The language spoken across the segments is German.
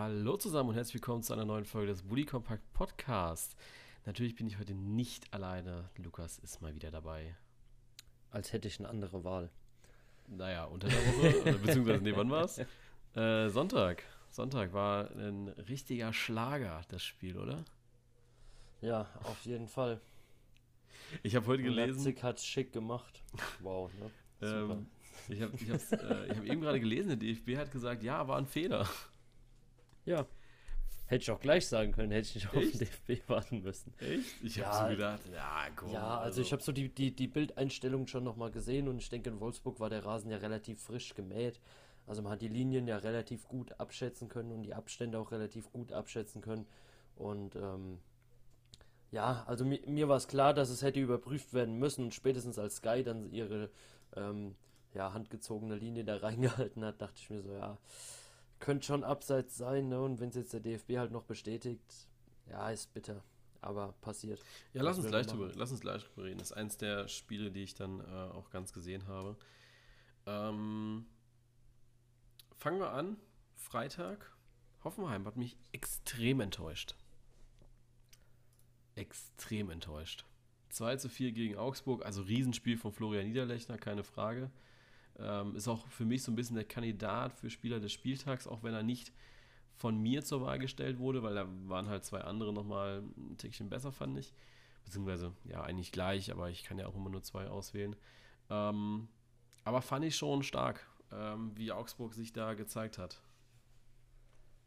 Hallo zusammen und herzlich willkommen zu einer neuen Folge des Bully Compact Podcast. Natürlich bin ich heute nicht alleine. Lukas ist mal wieder dabei. Als hätte ich eine andere Wahl. Naja, unter der Woche, beziehungsweise, nee, wann war's? Äh, Sonntag. Sonntag war ein richtiger Schlager, das Spiel, oder? Ja, auf jeden Fall. Ich habe heute gelesen. Leipzig hat schick gemacht. Wow, ne? Ähm, ich habe ich äh, hab eben gerade gelesen, der DFB hat gesagt, ja, war ein Fehler. Ja. Hätte ich auch gleich sagen können, hätte ich nicht auf den DFB warten müssen. Echt? Ich Ja, habe so gedacht, ja, komm. Ja, also ich habe so die, die, die Bildeinstellung schon nochmal gesehen und ich denke, in Wolfsburg war der Rasen ja relativ frisch gemäht. Also man hat die Linien ja relativ gut abschätzen können und die Abstände auch relativ gut abschätzen können. Und ähm, ja, also mir, mir war es klar, dass es hätte überprüft werden müssen und spätestens als Sky dann ihre ähm, ja, handgezogene Linie da reingehalten hat, dachte ich mir so, ja, könnte schon abseits sein, ne? Und wenn es jetzt der DFB halt noch bestätigt, ja, ist bitter. Aber passiert. Ja, lass uns, gleich drüber, lass uns gleich drüber reden. Das ist eins der Spiele, die ich dann äh, auch ganz gesehen habe. Ähm, fangen wir an. Freitag. Hoffenheim hat mich extrem enttäuscht. Extrem enttäuscht. 2 zu 4 gegen Augsburg, also Riesenspiel von Florian Niederlechner, keine Frage. Ähm, ist auch für mich so ein bisschen der Kandidat für Spieler des Spieltags, auch wenn er nicht von mir zur Wahl gestellt wurde, weil da waren halt zwei andere nochmal ein Tickchen besser, fand ich. Beziehungsweise, ja, eigentlich gleich, aber ich kann ja auch immer nur zwei auswählen. Ähm, aber fand ich schon stark, ähm, wie Augsburg sich da gezeigt hat.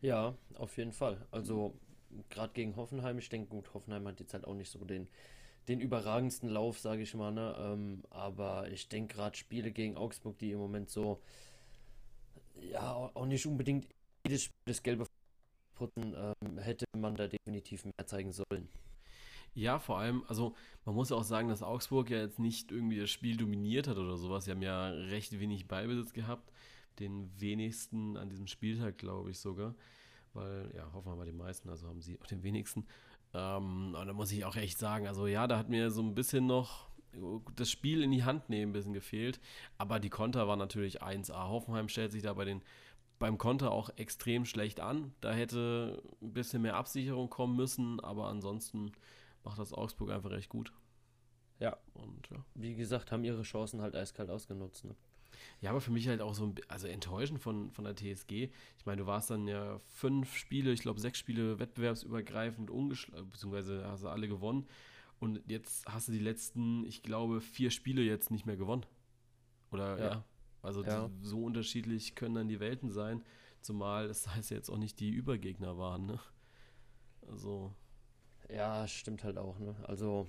Ja, auf jeden Fall. Also gerade gegen Hoffenheim, ich denke, gut, Hoffenheim hat jetzt halt auch nicht so den, den überragendsten Lauf, sage ich mal, ne? Ähm, aber ich denke gerade Spiele gegen Augsburg, die im Moment so, ja, auch nicht unbedingt jedes Spiel das gelbe putzen, ähm, hätte man da definitiv mehr zeigen sollen. Ja, vor allem, also man muss ja auch sagen, dass Augsburg ja jetzt nicht irgendwie das Spiel dominiert hat oder sowas. Sie haben ja recht wenig Ballbesitz gehabt, den wenigsten an diesem Spieltag, glaube ich sogar. Weil, ja, hoffen wir mal die meisten, also haben sie auch den wenigsten. Ähm, und da muss ich auch echt sagen, also ja, da hat mir so ein bisschen noch das Spiel in die Hand nehmen ein bisschen gefehlt. Aber die Konter waren natürlich 1A. Hoffenheim stellt sich da bei den, beim Konter auch extrem schlecht an. Da hätte ein bisschen mehr Absicherung kommen müssen, aber ansonsten macht das Augsburg einfach recht gut. Ja, Und ja. wie gesagt, haben ihre Chancen halt eiskalt ausgenutzt. Ne? Ja, aber für mich halt auch so ein also enttäuschend von, von der TSG. Ich meine, du warst dann ja fünf Spiele, ich glaube sechs Spiele wettbewerbsübergreifend ungeschlagen, beziehungsweise hast du alle gewonnen. Und jetzt hast du die letzten, ich glaube, vier Spiele jetzt nicht mehr gewonnen. Oder ja. Ja. Also Ja. die- so unterschiedlich können dann die Welten sein, zumal es heißt ja jetzt auch nicht die Übergegner waren, ne? Also, Ja, stimmt halt auch, ne? Also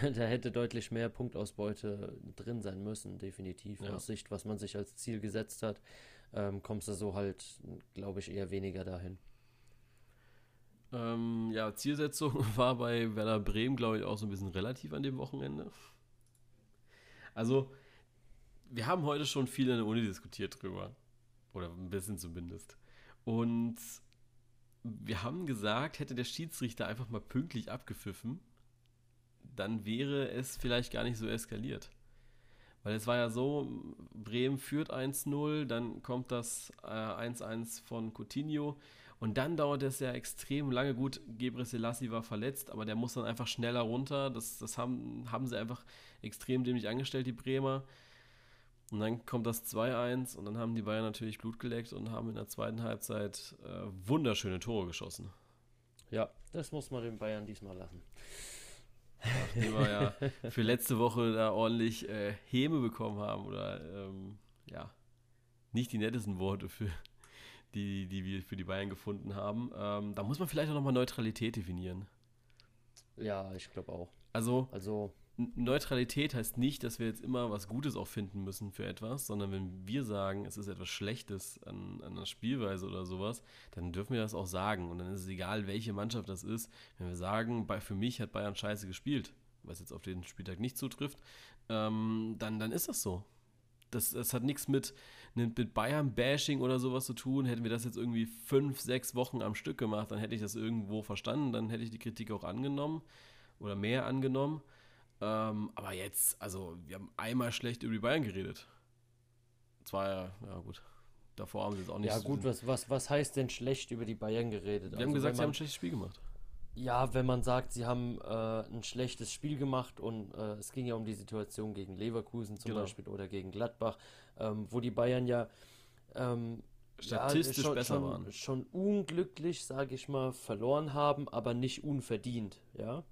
da, da hätte deutlich mehr Punktausbeute drin sein müssen, definitiv. Ja. Aus Sicht, was man sich als Ziel gesetzt hat, ähm, kommst du so halt, glaube ich, eher weniger dahin. Ähm, ja, Zielsetzung war bei Werder Bremen, glaube ich, auch so ein bisschen relativ an dem Wochenende. Also, wir haben heute schon viel in der Uni diskutiert drüber. Oder ein bisschen zumindest. Und wir haben gesagt, hätte der Schiedsrichter einfach mal pünktlich abgepfiffen, dann wäre es vielleicht gar nicht so eskaliert. Weil es war ja so, Bremen führt 1-0, dann kommt das äh, 1-1 von Coutinho und dann dauert es ja extrem lange. Gut, Gebre Selassie war verletzt, aber der muss dann einfach schneller runter. Das, das haben, haben sie einfach extrem dämlich angestellt, die Bremer. Und dann kommt das 2-1 und dann haben die Bayern natürlich Blut geleckt und haben in der zweiten Halbzeit äh, wunderschöne Tore geschossen. Ja, das muss man den Bayern diesmal lassen. Nachdem wir ja für letzte Woche da ordentlich äh, Häme bekommen haben oder ähm, ja, nicht die nettesten Worte für die, die wir für die Bayern gefunden haben. Ähm, da muss man vielleicht auch nochmal Neutralität definieren. Ja, ich glaube auch. Also Also, Neutralität heißt nicht, dass wir jetzt immer was Gutes auch finden müssen für etwas, sondern wenn wir sagen, es ist etwas Schlechtes an, an der Spielweise oder sowas, dann dürfen wir das auch sagen. Und dann ist es egal, welche Mannschaft das ist. Wenn wir sagen, bei, für mich hat Bayern scheiße gespielt, was jetzt auf den Spieltag nicht zutrifft, ähm, dann, dann ist das so. Das, das hat nichts mit, mit Bayern-Bashing oder sowas zu tun. Hätten wir das jetzt irgendwie fünf, sechs Wochen am Stück gemacht, dann hätte ich das irgendwo verstanden, dann hätte ich die Kritik auch angenommen oder mehr angenommen. Ähm, aber jetzt, also, wir haben einmal schlecht über die Bayern geredet. Zwar, ja, ja gut. davor haben sie es auch nicht Ja so- gut, was, was, was heißt denn schlecht über die Bayern geredet? Wir haben Also, gesagt, wenn sie haben man- ein schlechtes Spiel gemacht. Ja, wenn man sagt, sie haben äh, ein schlechtes Spiel gemacht und äh, es ging ja um die Situation gegen Leverkusen zum Genau. Beispiel oder gegen Gladbach, ähm, wo die Bayern ja ähm, Statistisch ja, schon, besser schon, waren. schon unglücklich, sage ich mal, verloren haben, aber nicht unverdient, ja.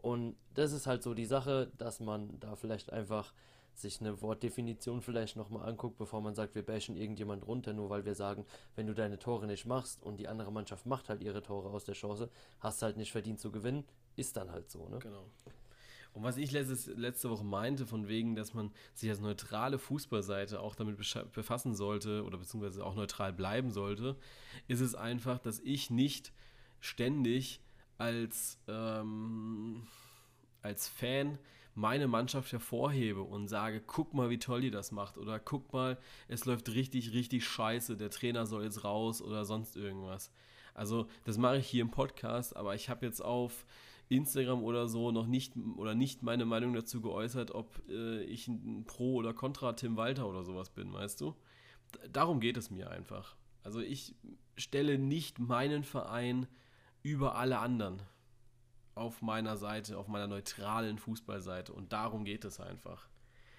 Und das ist halt so die Sache, dass man da vielleicht einfach sich eine Wortdefinition vielleicht nochmal anguckt, bevor man sagt, wir bashen irgendjemand runter, nur weil wir sagen, wenn du deine Tore nicht machst und die andere Mannschaft macht halt ihre Tore aus der Chance, hast halt nicht verdient zu gewinnen, ist dann halt so, ne? Genau. Und was ich letztes, letzte Woche meinte, von wegen, dass man sich als neutrale Fußballseite auch damit befassen sollte oder beziehungsweise auch neutral bleiben sollte, ist es einfach, dass ich nicht ständig als, ähm, als Fan meine Mannschaft hervorhebe und sage, guck mal, wie toll die das macht oder guck mal, es läuft richtig, richtig scheiße, der Trainer soll jetzt raus oder sonst irgendwas. Also das mache ich hier im Podcast, aber ich habe jetzt auf Instagram oder so noch nicht oder nicht meine Meinung dazu geäußert, ob äh, ich ein Pro oder Contra Tim Walter oder sowas bin, weißt du? Darum geht es mir einfach. Also ich stelle nicht meinen Verein über alle anderen auf meiner Seite, auf meiner neutralen Fußballseite und darum geht es einfach.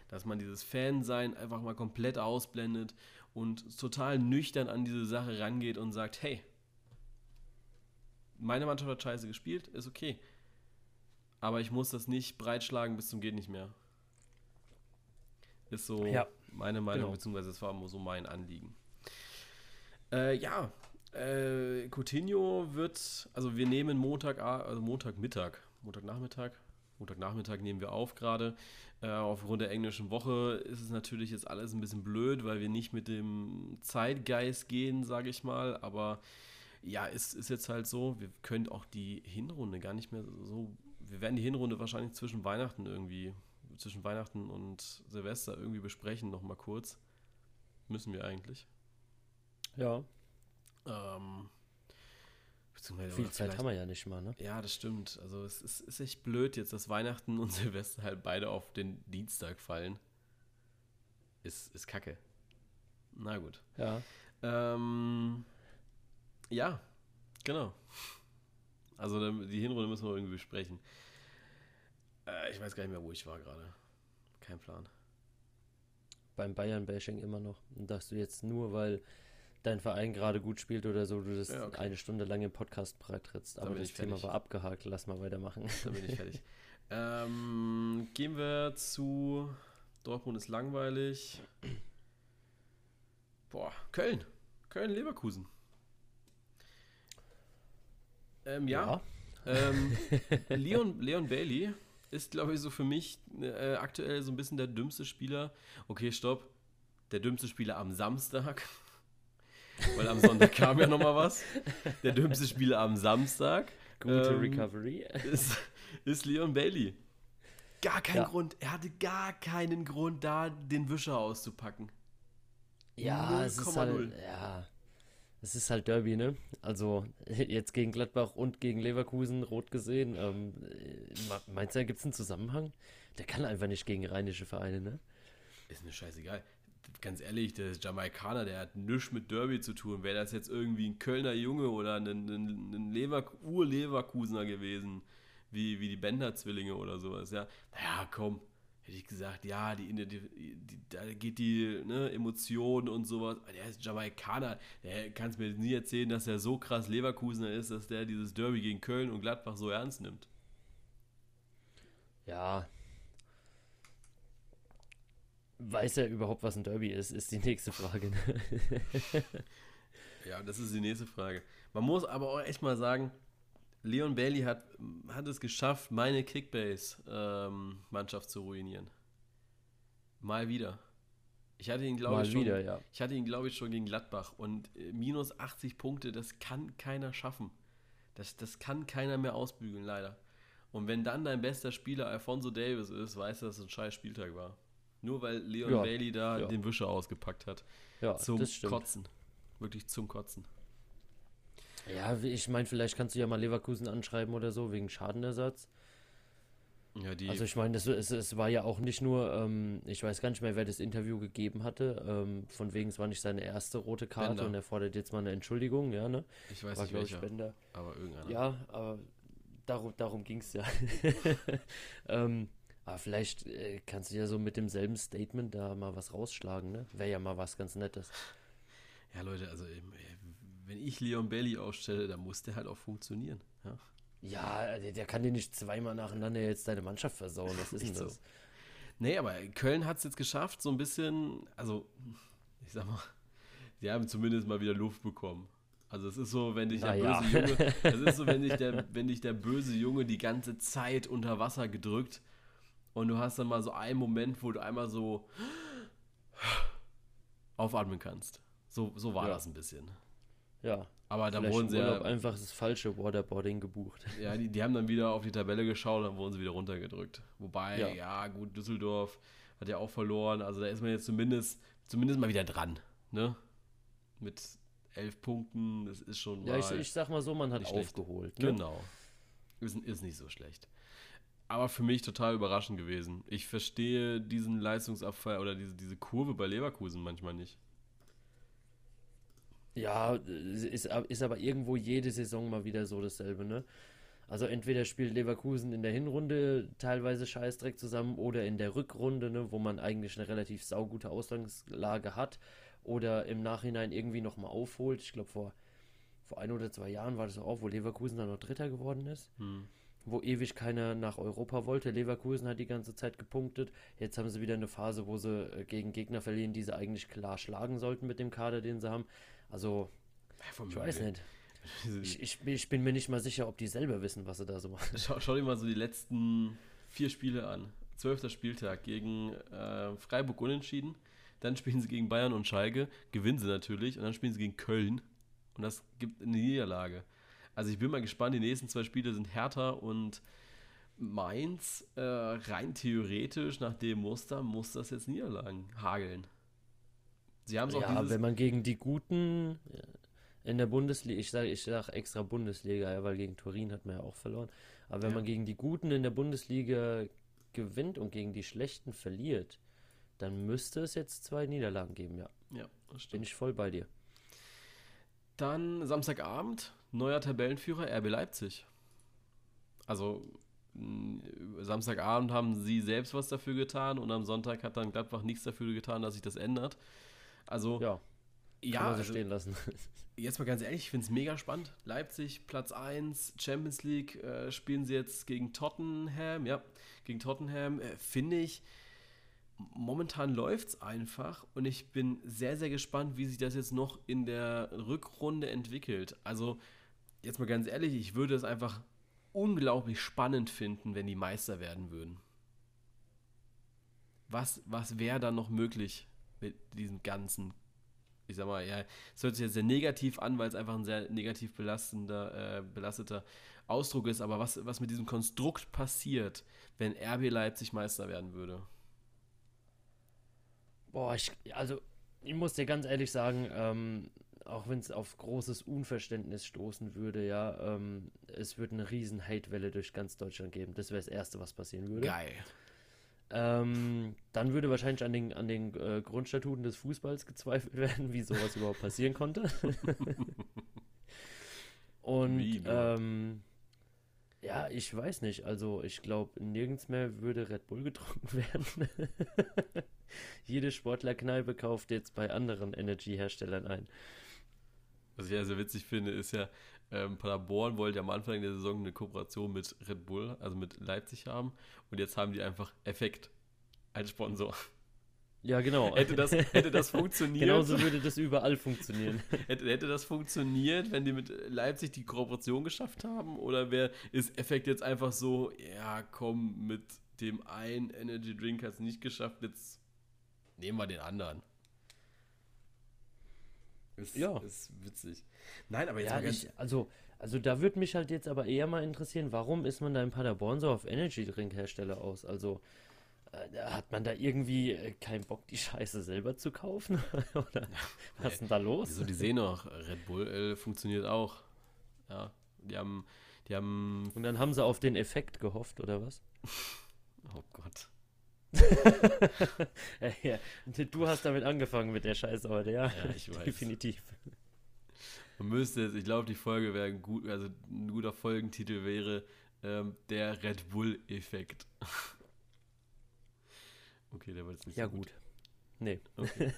Dass man dieses Fansein einfach mal komplett ausblendet und total nüchtern an diese Sache rangeht und sagt, hey, meine Mannschaft hat scheiße gespielt, ist okay. Aber ich muss das nicht breitschlagen bis zum geht nicht mehr. Ist so Ja, meine Meinung, genau. beziehungsweise das war so mein Anliegen. Äh, ja, äh, Coutinho wird, also wir nehmen Montag, also Montagmittag, Montagnachmittag, Montagnachmittag nehmen wir auf gerade. Äh, aufgrund der englischen Woche ist es natürlich jetzt alles ein bisschen blöd, weil wir nicht mit dem Zeitgeist gehen, sage ich mal. Aber ja, ist, ist jetzt halt so, wir können auch die Hinrunde gar nicht mehr so, wir werden die Hinrunde wahrscheinlich zwischen Weihnachten irgendwie, zwischen Weihnachten und Silvester irgendwie besprechen, nochmal kurz. Müssen wir eigentlich. Ja, Ähm, viel Zeit haben wir ja nicht mal, ne? Ja, das stimmt. Also es ist, ist echt blöd jetzt, dass Weihnachten und Silvester halt beide auf den Dienstag fallen. Ist, ist kacke. Na gut. Ja. Ähm, ja, genau. Also die Hinrunde müssen wir irgendwie besprechen. Äh, ich weiß gar nicht mehr, wo ich war gerade. Kein Plan. beim Bayern-Bashing immer noch. Und dass du jetzt nur, weil dein Verein gerade gut spielt oder so, du das Ja, okay. eine Stunde lang im Podcast breitrittst. Dann Aber das Thema war abgehakt, lass mal weitermachen. Dann bin ich fertig. ähm, gehen wir zu Dortmund ist langweilig. Boah, Köln. Köln-Leverkusen. Ähm, ja. Ähm, Leon, Leon Bailey ist, glaube ich, so für mich äh, aktuell so ein bisschen der dümmste Spieler. Okay, stopp. Der dümmste Spieler am Samstag. Weil am Sonntag kam ja noch mal was. Der dümmste Spieler am Samstag Gute Ähm, Recovery. ist, ist Leon Bailey. Gar keinen Ja. Grund. Er hatte gar keinen Grund, da den Wischer auszupacken. Ja, es ist 0,0. halt, ja, es ist halt Derby, ne? Also jetzt gegen Gladbach und gegen Leverkusen rot gesehen. Ähm, äh, meinst du, da gibt es einen Zusammenhang? Der kann einfach nicht gegen rheinische Vereine, ne? Ist mir scheißegal. Ganz ehrlich, der ist Jamaikaner, der hat nichts mit Derby zu tun. Wäre das jetzt irgendwie ein Kölner Junge oder ein, ein, ein Lever Ur-Leverkusener gewesen, wie, wie die Bender-Zwillinge oder sowas, ja. Naja, komm, hätte ich gesagt, ja, die, die, die, da geht die ne, Emotion und sowas. Der ist Jamaikaner. Der kann es mir nie erzählen, dass er so krass Leverkusener ist, dass der dieses Derby gegen Köln und Gladbach so ernst nimmt. Ja. Weiß er überhaupt, was ein Derby ist, ist die nächste Frage. Ne? Ja, das ist die nächste Frage. Man muss aber auch echt mal sagen, Leon Bailey hat, hat es geschafft, meine Kickbase-Mannschaft zu ruinieren. Mal wieder. Ich hatte ihn, glaube ich, schon, wieder, ja. ich hatte ihn, glaube ich, schon gegen Gladbach. Und äh, minus 80 Punkte, das kann keiner schaffen. Das, das kann keiner mehr ausbügeln, leider. Und wenn dann dein bester Spieler Alfonso Davis ist, weißt du, dass es ein scheiß Spieltag war. Nur weil Leon Ja, Bailey da ja. den Wischer ausgepackt hat. Ja, zum. Kotzen. Wirklich zum Kotzen. Ja, ich meine, vielleicht kannst du ja mal Leverkusen anschreiben oder so, wegen Schadenersatz. Ja, also ich meine, es, es, war ja auch nicht nur, ähm, ich weiß gar nicht mehr, wer das Interview gegeben hatte, ähm, von wegen, es war nicht seine erste rote Karte Bender. und er fordert jetzt mal eine Entschuldigung, ja, ne? Ich weiß war, nicht welcher, Bender. aber irgendeiner. Ja, aber darum, darum ging es ja. ähm, aber vielleicht äh, kannst du ja so mit demselben Statement da mal was rausschlagen, ne? Wäre ja mal was ganz Nettes. Ja, Leute, also äh, wenn ich Leon Bailey ausstelle, dann muss der halt auch funktionieren, ja? Ja, der, der kann dir nicht zweimal nacheinander jetzt deine Mannschaft versauen. Was ist denn das? So. Nee, aber Köln hat es jetzt geschafft, so ein bisschen, also, ich sag mal, die haben zumindest mal wieder Luft bekommen. Also es ist so, wenn dich der ja. böse Junge, es ist so, wenn dich der, wenn dich der böse Junge die ganze Zeit unter Wasser gedrückt und du hast dann mal so einen Moment, wo du einmal so aufatmen kannst. So, so war ja. das ein bisschen. Ja. Aber da wurden sie ja einfach das falsche Waterboarding gebucht. Ja, die, die haben dann wieder auf die Tabelle geschaut, dann wurden sie wieder runtergedrückt. Wobei, ja. ja, gut, Düsseldorf hat ja auch verloren. Also da ist man jetzt zumindest, zumindest mal wieder dran. Ne? Mit elf Punkten, das ist schon Ja, ich, ich sag mal so, man hat aufgeholt. Ne? Genau. Ist, ist nicht so schlecht. Aber für mich total überraschend gewesen. Ich verstehe diesen Leistungsabfall oder diese, diese Kurve bei Leverkusen manchmal nicht. Ja, ist, ist aber irgendwo jede Saison mal wieder so dasselbe, ne? Also entweder spielt Leverkusen in der Hinrunde teilweise Scheißdreck zusammen oder in der Rückrunde, ne, wo man eigentlich eine relativ saugute Ausgangslage hat oder im Nachhinein irgendwie nochmal aufholt. Ich glaube, vor, vor ein oder zwei Jahren war das auch, wo Leverkusen dann noch Dritter geworden ist. Hm. Wo ewig keiner nach Europa wollte. Leverkusen hat die ganze Zeit gepunktet. Jetzt haben sie wieder eine Phase, wo sie äh, gegen Gegner verlieren, die sie eigentlich klar schlagen sollten mit dem Kader, den sie haben. Also, ja, ich weiß nicht. Ich, ich, ich, bin mir nicht mal sicher, ob die selber wissen, was sie da so machen. Schau, schau dir mal so die letzten vier Spiele an. Zwölfter Spieltag gegen äh, Freiburg unentschieden. Dann spielen sie gegen Bayern und Schalke, gewinnen sie natürlich. Und dann spielen sie gegen Köln. Und das gibt eine Niederlage. Also ich bin mal gespannt, die nächsten zwei Spiele sind Hertha und Mainz. Äh, rein theoretisch, nach dem Muster, muss das jetzt Niederlagen hageln. Sie haben es auch Ja, wenn man gegen die Guten in der Bundesliga, ich sage ich sag extra Bundesliga, ja, weil gegen Turin hat man ja auch verloren. Aber wenn ja. man gegen die Guten in der Bundesliga gewinnt und gegen die Schlechten verliert, dann müsste es jetzt zwei Niederlagen geben, ja. Ja, das stimmt. Bin ich voll bei dir. Dann Samstagabend, neuer Tabellenführer RB Leipzig. Also Samstagabend haben sie selbst was dafür getan und am Sonntag hat dann Gladbach nichts dafür getan, dass sich das ändert. Also, ja, ja man so also, stehen lassen. Jetzt mal ganz ehrlich, ich finde es mega spannend. Leipzig, Platz 1, Champions League, äh, spielen sie jetzt gegen Tottenham. Ja, gegen Tottenham. Äh, finde ich, momentan läuft es einfach und ich bin sehr, sehr gespannt, wie sich das jetzt noch in der Rückrunde entwickelt. Also, jetzt mal ganz ehrlich, ich würde es einfach unglaublich spannend finden, wenn die Meister werden würden. Was, was wäre dann noch möglich mit diesem ganzen, ich sag mal, ja, es hört sich jetzt sehr negativ an, weil es einfach ein sehr negativ belastender, äh, belasteter Ausdruck ist, aber was, was mit diesem Konstrukt passiert, wenn RB Leipzig Meister werden würde? Boah, ich, also ich muss dir ganz ehrlich sagen, ähm, auch wenn es auf großes Unverständnis stoßen würde, ja, ähm, es würde eine riesen Hate-Welle durch ganz Deutschland geben. Das wäre das Erste, was passieren würde. Geil. Ähm, dann würde wahrscheinlich an den, an den äh, Grundstatuten des Fußballs gezweifelt werden, wie sowas überhaupt passieren konnte. Und ähm, ja, ich weiß nicht. Also ich glaube, nirgends mehr würde Red Bull getrunken werden. Jede Sportlerkneipe kauft jetzt bei anderen Energy-Herstellern ein. Was ich ja sehr witzig finde, ist ja, ähm, Paderborn wollte ja am Anfang der Saison eine Kooperation mit Red Bull, also mit Leipzig haben. Und jetzt haben die einfach Effekt als Sponsor. Ja, genau. Hätte das, hätte das funktioniert. Genauso würde das überall funktionieren. hätte, hätte das funktioniert, wenn die mit Leipzig die Kooperation geschafft haben? Oder wäre ist Effekt jetzt einfach so, ja, komm, mit dem einen Energy Drink hat es nicht geschafft, jetzt nehmen wir den anderen. Ist, ja. Ist witzig. Nein, aber jetzt ja, ich, also, also da würde mich halt jetzt aber eher mal interessieren, warum ist man da in Paderborn so auf Energy Drink Hersteller aus? Also äh, hat man da irgendwie äh, keinen Bock, die Scheiße selber zu kaufen? Oder was ist denn da los? Also die sehen noch, Red Bull äh, funktioniert auch. Ja, die haben Die haben. Und dann haben sie auf den Effekt gehofft, oder was? Oh Gott. ja, du hast damit angefangen mit der Scheiße heute, ja. Ja, ich weiß. Definitiv. Man müsste jetzt, ich glaube, die Folge wäre ein, gut, also ein guter Folgentitel wäre ähm, der Red Bull-Effekt. okay, der war jetzt nicht Ja, so gut. gut. Nee. Okay.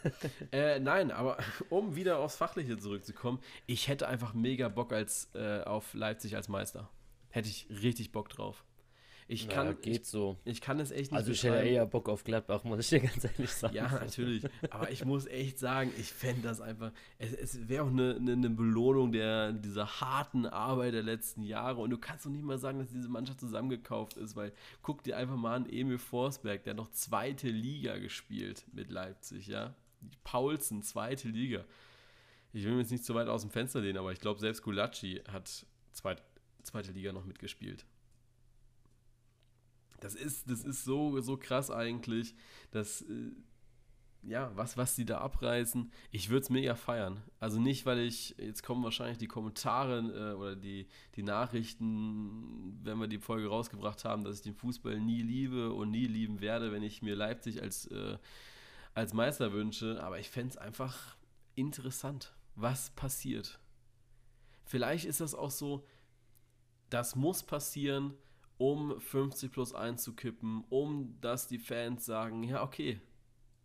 äh, nein, aber um wieder aufs Fachliche zurückzukommen, ich hätte einfach mega Bock als, äh, auf Leipzig als Meister. Hätte ich richtig Bock drauf. Ich Ja, kann, geht so. ich, ich kann es echt nicht Also ich hätte eher Bock auf Gladbach, muss ich dir ganz ehrlich sagen. Ja, natürlich. Aber ich muss echt sagen, ich fände das einfach. Es, es wäre auch eine, eine, eine Belohnung der, dieser harten Arbeit der letzten Jahre. Und du kannst doch nicht mal sagen, dass diese Mannschaft zusammengekauft ist, weil guck dir einfach mal an Emil Forsberg, der hat noch zweite Liga gespielt mit Leipzig, ja. Paulsen, zweite Liga. Ich will mir jetzt nicht zu weit aus dem Fenster lehnen, aber ich glaube, selbst Gulacsi hat zweit, zweite Liga noch mitgespielt. Das ist, das ist so, so krass eigentlich, dass, äh, ja, was, was die da abreißen, ich würde es mega feiern. Also nicht, weil ich, jetzt kommen wahrscheinlich die Kommentare äh, oder die, die Nachrichten, wenn wir die Folge rausgebracht haben, dass ich den Fußball nie liebe und nie lieben werde, wenn ich mir Leipzig als, äh, als Meister wünsche. Aber ich fände es einfach interessant, was passiert. Vielleicht ist das auch so, das muss passieren, um 50 plus 1 zu kippen, um dass die Fans sagen, ja, okay,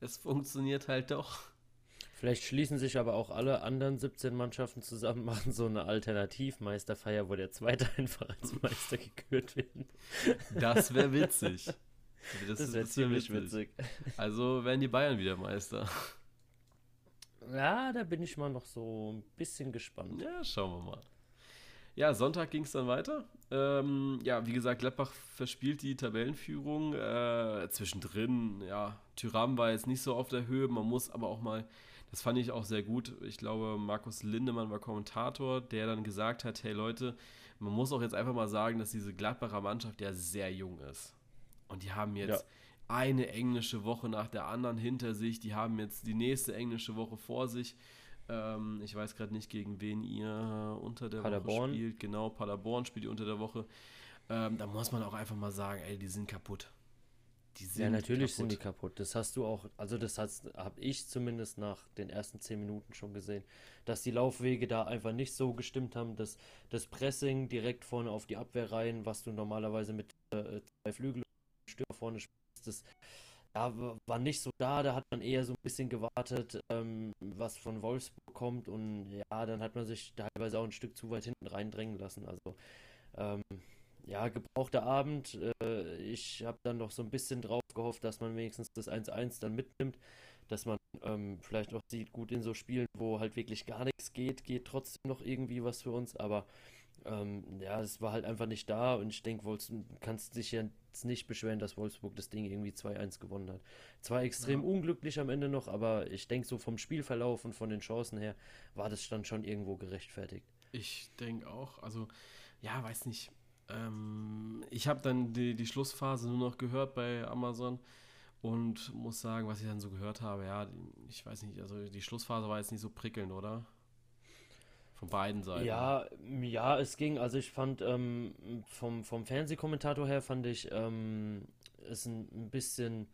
es funktioniert halt doch. Vielleicht schließen sich aber auch alle anderen 17 Mannschaften zusammen, machen so eine Alternativmeisterfeier, wo der Zweite einfach als Meister gekürt wird. Das wäre witzig. Das, wäre wär ziemlich witzig. Also werden die Bayern wieder Meister. Ja, da bin ich mal noch so ein bisschen gespannt. Ja, schauen wir mal. Ja, Sonntag ging es dann weiter. Ähm, ja, wie gesagt, Gladbach verspielt die Tabellenführung. Äh, zwischendrin, ja, Tyram war jetzt nicht so auf der Höhe. Man muss aber auch mal, das fand ich auch sehr gut. Ich glaube, Markus Lindemann war Kommentator, der dann gesagt hat: Hey Leute, man muss auch jetzt einfach mal sagen, dass diese Gladbacher Mannschaft ja sehr jung ist. Und die haben jetzt Ja. eine englische Woche nach der anderen hinter sich. Die haben jetzt die nächste englische Woche vor sich. Ähm, ich weiß gerade nicht, gegen wen ihr unter der Paderborn. Woche spielt. Genau, Paderborn spielt ihr unter der Woche. Ähm, da muss man auch einfach mal sagen, ey, die sind kaputt. Die sind Ja, natürlich kaputt. sind die kaputt. Das hast du auch, also das habe ich zumindest nach den ersten 10 Minuten schon gesehen, dass die Laufwege da einfach nicht so gestimmt haben, dass das Pressing direkt vorne auf die Abwehr rein, was du normalerweise mit äh, zwei Flügel Stürmer vorne spielst, das ja, war nicht so da, da hat man eher so ein bisschen gewartet, ähm, was von Wolfsburg kommt und ja, dann hat man sich teilweise auch ein Stück zu weit hinten reindrängen lassen. Also ähm, ja, gebrauchter Abend. Äh, ich habe dann noch so ein bisschen drauf gehofft, dass man wenigstens das 1-1 dann mitnimmt, dass man ähm, vielleicht auch sieht, gut in so Spielen, wo halt wirklich gar nichts geht, geht trotzdem noch irgendwie was für uns, aber ähm, ja, es war halt einfach nicht da und ich denke, du kannst dich jetzt nicht beschweren, dass Wolfsburg das Ding irgendwie 2-1 gewonnen hat. Zwar extrem Ja. unglücklich am Ende noch, aber ich denke, so vom Spielverlauf und von den Chancen her war das dann schon irgendwo gerechtfertigt. Ich denke auch. Also, ja, weiß nicht. Ähm, ich habe dann die, die Schlussphase nur noch gehört bei Amazon und muss sagen, was ich dann so gehört habe, ja, ich weiß nicht, also die Schlussphase war jetzt nicht so prickelnd, oder? Von beiden Seiten. Ja, ja, es ging. Also ich fand ähm, vom, vom Fernsehkommentator her fand ich ähm, es ein, ein bisschen,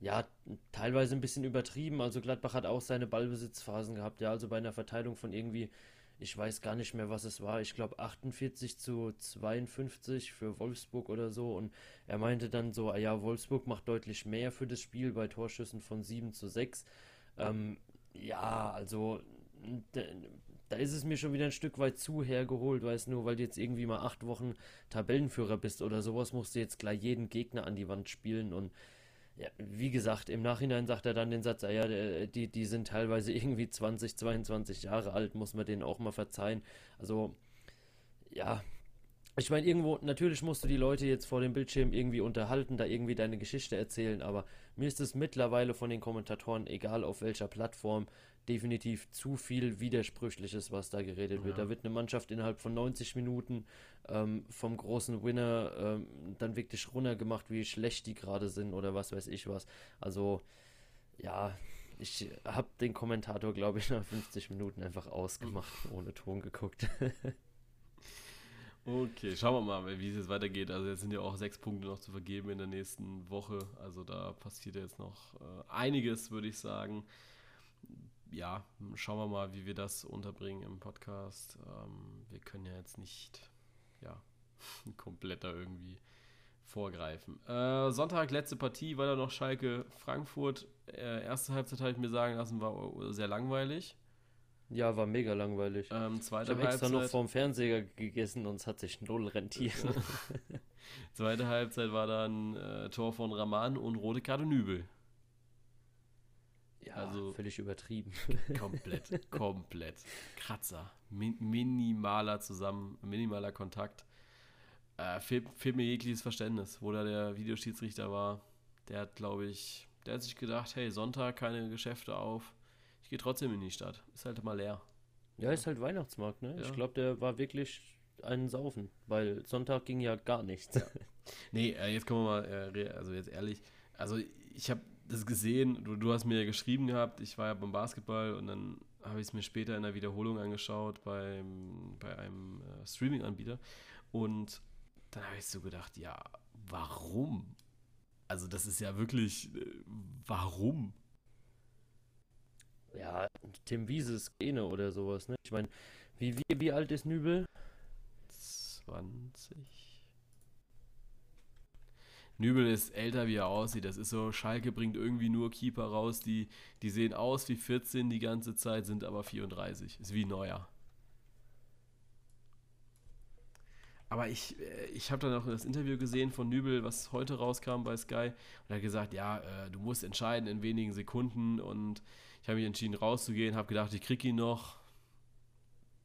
ja, teilweise ein bisschen übertrieben. Also Gladbach hat auch seine Ballbesitzphasen gehabt, ja, also bei einer Verteilung von irgendwie, ich weiß gar nicht mehr, was es war. Ich glaube 48 zu 52 für Wolfsburg oder so. Und er meinte dann so, ah ja, Wolfsburg macht deutlich mehr für das Spiel bei Torschüssen von 7 zu 6. Ähm, ja, also da ist es mir schon wieder ein Stück weit zu hergeholt, weißt du, nur weil du jetzt irgendwie mal acht Wochen Tabellenführer bist oder sowas, musst du jetzt gleich jeden Gegner an die Wand spielen und ja, wie gesagt, im Nachhinein sagt er dann den Satz, ah ja, die, die sind teilweise irgendwie 20, 22 Jahre alt, muss man denen auch mal verzeihen. Also, ja, ich meine, irgendwo, natürlich musst du die Leute jetzt vor dem Bildschirm irgendwie unterhalten, da irgendwie deine Geschichte erzählen, aber mir ist es mittlerweile von den Kommentatoren, egal auf welcher Plattform, definitiv zu viel Widersprüchliches, was da geredet wird. Ja. Da wird eine Mannschaft innerhalb von 90 Minuten ähm, vom großen Winner ähm, dann wirklich runtergemacht, wie schlecht die gerade sind oder was weiß ich was. Also, ja, ich habe den Kommentator, glaube ich, nach 50 Minuten einfach ausgemacht, ohne Ton geguckt. Okay, schauen wir mal, wie es jetzt weitergeht. Also jetzt sind ja auch sechs Punkte noch zu vergeben in der nächsten Woche. Also da passiert jetzt noch äh, einiges, würde ich sagen. Ja, schauen wir mal, wie wir das unterbringen im Podcast. Ähm, wir können ja jetzt nicht, ja, komplett da irgendwie vorgreifen. Äh, Sonntag, letzte Partie, war da noch Schalke Frankfurt. Äh, erste Halbzeit habe ich mir sagen lassen, war sehr langweilig. Ja, war mega langweilig. Ähm, zweite ich habe extra noch vorm Fernseher gegessen und es hat sich null rentiert. zweite Halbzeit war dann äh, Tor von Raman und rote Karte Nübel. Ja, also völlig übertrieben. Komplett, komplett. Kratzer. Min minimaler zusammen, minimaler Kontakt. Äh, fehlt, fehlt, mir jegliches Verständnis, wo da der Videoschiedsrichter war. Der hat, glaube ich, der hat sich gedacht, hey, Sonntag keine Geschäfte auf. Ich gehe trotzdem in die Stadt. Ist halt mal leer. Ja, ist halt Weihnachtsmarkt, ne? Ja. Ich glaube, der war wirklich ein Saufen, weil Sonntag ging ja gar nichts. Ja. Nee, äh, jetzt kommen wir mal, äh, also jetzt ehrlich, also ich habe das gesehen, du, du hast mir ja geschrieben gehabt, ich war ja beim Basketball und dann habe ich es mir später in der Wiederholung angeschaut beim, bei einem äh, Streaming-Anbieter und dann habe ich so gedacht, ja, warum? Also das ist ja wirklich, äh, warum? Ja, Tim Wiese Szene oder sowas, ne? Ich meine, wie, wie, wie alt ist Nübel? 20. Nübel ist älter, wie er aussieht. Das ist so, Schalke bringt irgendwie nur Keeper raus, die, die sehen aus wie 14 die ganze Zeit, sind aber 34. Ist wie neuer. Aber ich, äh, ich habe dann auch das Interview gesehen von Nübel, was heute rauskam bei Sky. Und er hat gesagt, ja, äh, du musst entscheiden in wenigen Sekunden. Und ich habe mich entschieden rauszugehen, habe gedacht, ich krieg ihn noch.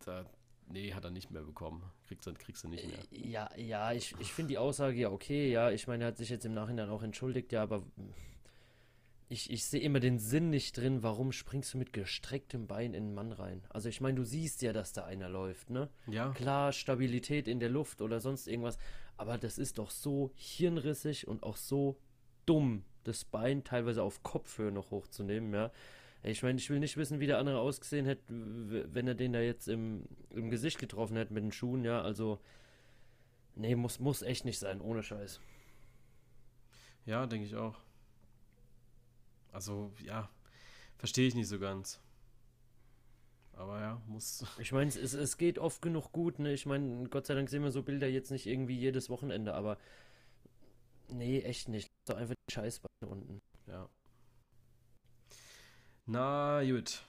Da, nee, hat er nicht mehr bekommen. Kriegst du, kriegst du nicht mehr. Ja, ja, ich, ich finde die Aussage ja okay. Ja, ich meine, er hat sich jetzt im Nachhinein auch entschuldigt, ja, aber ich, ich sehe immer den Sinn nicht drin, warum springst du mit gestrecktem Bein in einen Mann rein? Also ich meine, du siehst ja, dass da einer läuft, ne? Ja. Klar, Stabilität in der Luft oder sonst irgendwas, aber das ist doch so hirnrissig und auch so dumm, das Bein teilweise auf Kopfhöhe noch hochzunehmen, ja. Ich meine, ich will nicht wissen, wie der andere ausgesehen hätte, wenn er den da jetzt im, im Gesicht getroffen hätte mit den Schuhen, ja, also nee, muss, muss echt nicht sein, ohne Scheiß. Ja, denke ich auch. Also, ja, verstehe ich nicht so ganz. Aber ja, muss. Ich meine, es, es geht oft genug gut, ne? Ich meine, Gott sei Dank sehen wir so Bilder jetzt nicht irgendwie jedes Wochenende, aber nee, echt nicht. So einfach die Scheißbeine unten. Ja. Na, gut.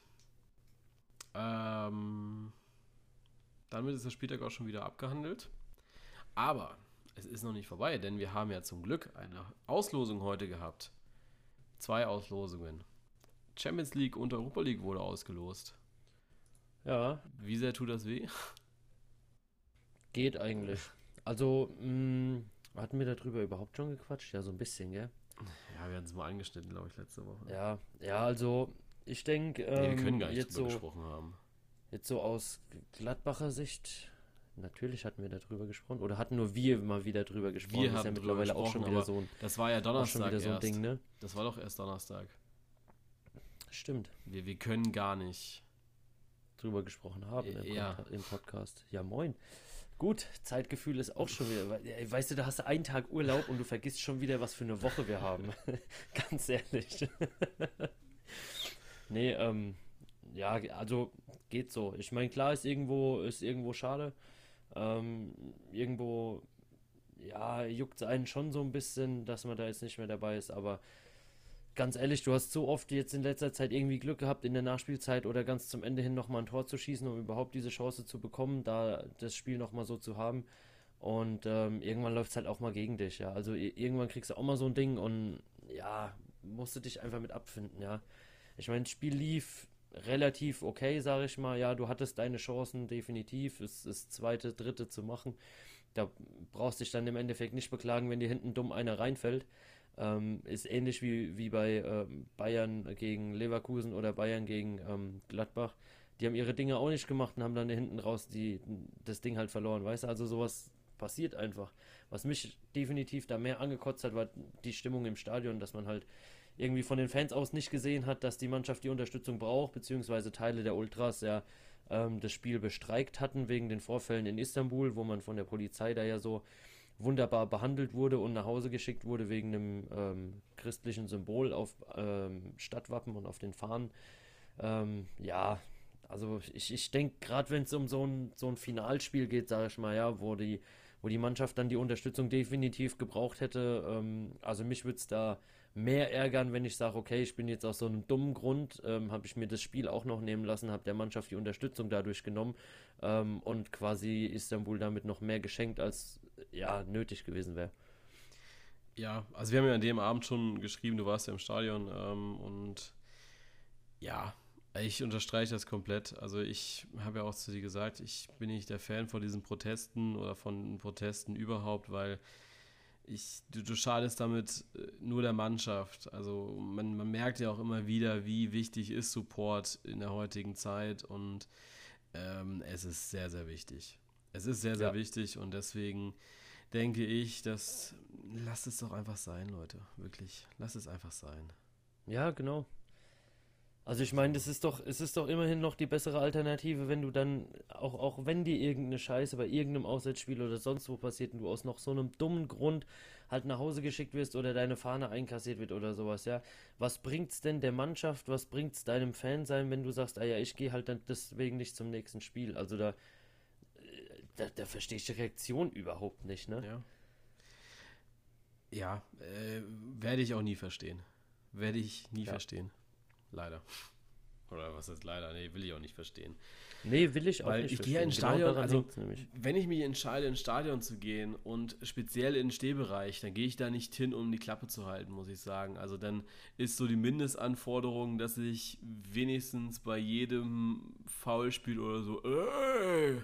Ähm, damit ist der Spieltag auch schon wieder abgehandelt. Aber es ist noch nicht vorbei, denn wir haben ja zum Glück eine Auslosung heute gehabt. Zwei Auslosungen. Champions League und Europa League wurde ausgelost. Ja. Wie sehr tut das weh? Geht eigentlich. Also, mh, mm, hatten wir darüber überhaupt schon gequatscht? Ja, so ein bisschen, gell? Ja, wir hatten es mal angeschnitten, glaube ich, letzte Woche. Ja, ja, also ich denke, ähm, nee, wir können gar nicht jetzt so, gesprochen haben. Jetzt so aus Gladbacher Sicht Natürlich hatten wir darüber gesprochen. Oder hatten nur wir mal wieder drüber gesprochen. Wir das ist ja mittlerweile auch schon wieder so ein. Das war ja Donnerstag. Schon wieder so ein Ding, ne? Das war doch erst Donnerstag. Stimmt. Wir, wir können gar nicht drüber gesprochen haben im, ja. im Podcast. Ja, moin. Gut, Zeitgefühl ist auch schon wieder. Weißt du, da hast du einen Tag Urlaub und du vergisst schon wieder, was für eine Woche wir haben. Ganz ehrlich. nee, ähm, ja, also geht so. Ich meine, klar ist irgendwo, ist irgendwo schade. Ähm, irgendwo, ja, juckt es einen schon so ein bisschen, dass man da jetzt nicht mehr dabei ist, aber ganz ehrlich, du hast so oft jetzt in letzter Zeit irgendwie Glück gehabt, in der Nachspielzeit oder ganz zum Ende hin nochmal ein Tor zu schießen, um überhaupt diese Chance zu bekommen, da das Spiel nochmal so zu haben. Und ähm, irgendwann läuft es halt auch mal gegen dich, ja. Also irgendwann kriegst du auch mal so ein Ding und ja, musst du dich einfach mit abfinden, ja. Ich meine, das Spiel lief relativ okay, sage ich mal. Ja, du hattest deine Chancen definitiv, es ist zweite, dritte zu machen. Da brauchst du dich dann im Endeffekt nicht beklagen, wenn dir hinten dumm einer reinfällt. Ähm, ist ähnlich wie, wie bei ähm, Bayern gegen Leverkusen oder Bayern gegen ähm, Gladbach. Die haben ihre Dinge auch nicht gemacht und haben dann hinten raus die, das Ding halt verloren. Weißt du, also sowas passiert einfach. Was mich definitiv da mehr angekotzt hat, war die Stimmung im Stadion, dass man halt irgendwie von den Fans aus nicht gesehen hat, dass die Mannschaft die Unterstützung braucht, beziehungsweise Teile der Ultras ja ähm, das Spiel bestreikt hatten wegen den Vorfällen in Istanbul, wo man von der Polizei da ja so wunderbar behandelt wurde und nach Hause geschickt wurde wegen einem ähm, christlichen Symbol auf ähm, Stadtwappen und auf den Fahnen. Ähm, ja, also ich, ich denke, gerade wenn es um so ein, so ein Finalspiel geht, sage ich mal, ja, wo die, wo die Mannschaft dann die Unterstützung definitiv gebraucht hätte, ähm, also mich würde es da mehr ärgern, wenn ich sage, okay, ich bin jetzt aus so einem dummen Grund, ähm, habe ich mir das Spiel auch noch nehmen lassen, habe der Mannschaft die Unterstützung dadurch genommen ähm, und quasi Istanbul damit noch mehr geschenkt, als ja nötig gewesen wäre. Ja, also wir haben ja an dem Abend schon geschrieben, du warst ja im Stadion ähm, und ja, ich unterstreiche das komplett. Also ich habe ja auch zu dir gesagt, ich bin nicht der Fan von diesen Protesten oder von Protesten überhaupt, weil ich, du, du schadest damit äh, nur der Mannschaft. Also man, man merkt ja auch immer wieder, wie wichtig ist Support in der heutigen Zeit und ähm, es ist sehr, sehr wichtig. Es ist sehr, sehr ja. wichtig und deswegen denke ich, dass lasst es doch einfach sein, Leute. Wirklich, lasst es einfach sein. Ja, genau. Also ich meine, das ist doch, es ist doch immerhin noch die bessere Alternative, wenn du dann, auch, auch wenn dir irgendeine Scheiße bei irgendeinem Auswärtsspiel oder sonst wo passiert und du aus noch so einem dummen Grund halt nach Hause geschickt wirst oder deine Fahne einkassiert wird oder sowas, ja. Was bringt's denn der Mannschaft, was bringt's deinem Fan sein, wenn du sagst, ah ja, ich gehe halt dann deswegen nicht zum nächsten Spiel? Also da, da, da verstehe ich die Reaktion überhaupt nicht, ne? Ja. Ja, äh, werde ich auch nie verstehen. Werde ich nie ja. verstehen. Leider. Oder was ist leider? Nee, will ich auch nicht verstehen. Nee, will ich auch Weil nicht ich gehe ins genau Stadion, also wenn ich mich entscheide, ins Stadion zu gehen und speziell in den Stehbereich, dann gehe ich da nicht hin, um die Klappe zu halten, muss ich sagen. Also dann ist so die Mindestanforderung, dass ich wenigstens bei jedem Foulspiel oder so äh,